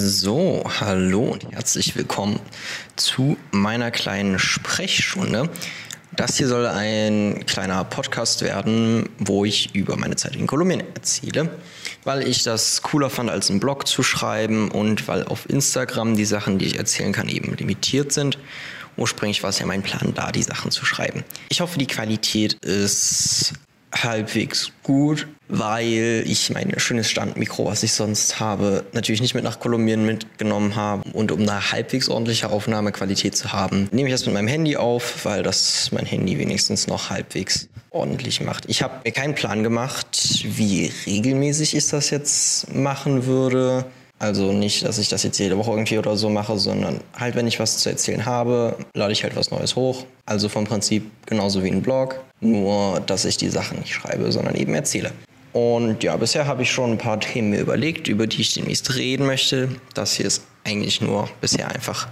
So, hallo und herzlich willkommen zu meiner kleinen Sprechstunde. Das hier soll ein kleiner Podcast werden, wo ich über meine Zeit in Kolumbien erzähle, weil ich das cooler fand, als einen Blog zu schreiben und weil auf Instagram die Sachen, die ich erzählen kann, eben limitiert sind. Ursprünglich war es ja mein Plan, da die Sachen zu schreiben. Ich hoffe, die Qualität ist halbwegs gut, weil ich mein schönes Standmikro, was ich sonst habe, natürlich nicht mit nach Kolumbien mitgenommen habe. Und um eine halbwegs ordentliche Aufnahmequalität zu haben, nehme ich das mit meinem Handy auf, weil das mein Handy wenigstens noch halbwegs ordentlich macht. Ich habe mir keinen Plan gemacht, wie regelmäßig ich das jetzt machen würde. Also nicht, dass ich das jetzt jede Woche irgendwie oder so mache, sondern halt, wenn ich was zu erzählen habe, lade ich halt was Neues hoch. Also vom Prinzip genauso wie ein Blog, nur dass ich die Sachen nicht schreibe, sondern eben erzähle. Und ja, bisher habe ich schon ein paar Themen mir überlegt, über die ich demnächst reden möchte. Das hier ist eigentlich nur bisher einfach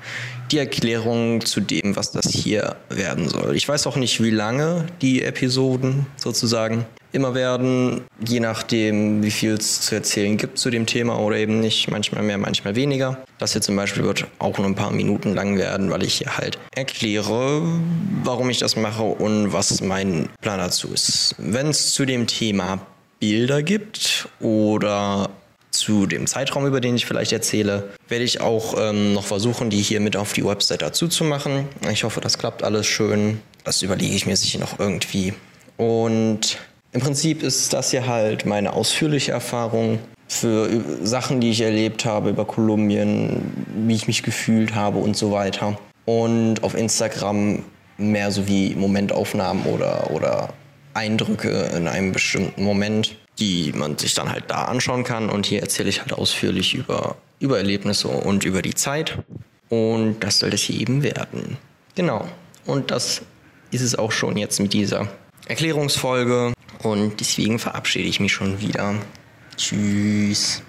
die Erklärung zu dem, was das hier werden soll. Ich weiß auch nicht, wie lange die Episoden sozusagen immer werden, je nachdem, wie viel es zu erzählen gibt zu dem Thema oder eben nicht. Manchmal mehr, manchmal weniger. Das hier zum Beispiel wird auch nur ein paar Minuten lang werden, weil ich hier halt erkläre, warum ich das mache und was mein Plan dazu ist. Wenn es zu dem Thema Bilder gibt oder zu dem Zeitraum, über den ich vielleicht erzähle, werde ich auch ähm, noch versuchen, die hier mit auf die Website dazu zu machen. Ich hoffe, das klappt alles schön. Das überlege ich mir sicher noch irgendwie. Und im Prinzip ist das hier halt meine ausführliche Erfahrung für Sachen, die ich erlebt habe über Kolumbien, wie ich mich gefühlt habe und so weiter. Und auf Instagram mehr so wie Momentaufnahmen oder, oder Eindrücke in einem bestimmten Moment, die man sich dann halt da anschauen kann. Und hier erzähle ich halt ausführlich über, über Erlebnisse und über die Zeit. Und das soll das hier eben werden. Genau. Und das ist es auch schon jetzt mit dieser Erklärungsfolge. Und deswegen verabschiede ich mich schon wieder. Tschüss.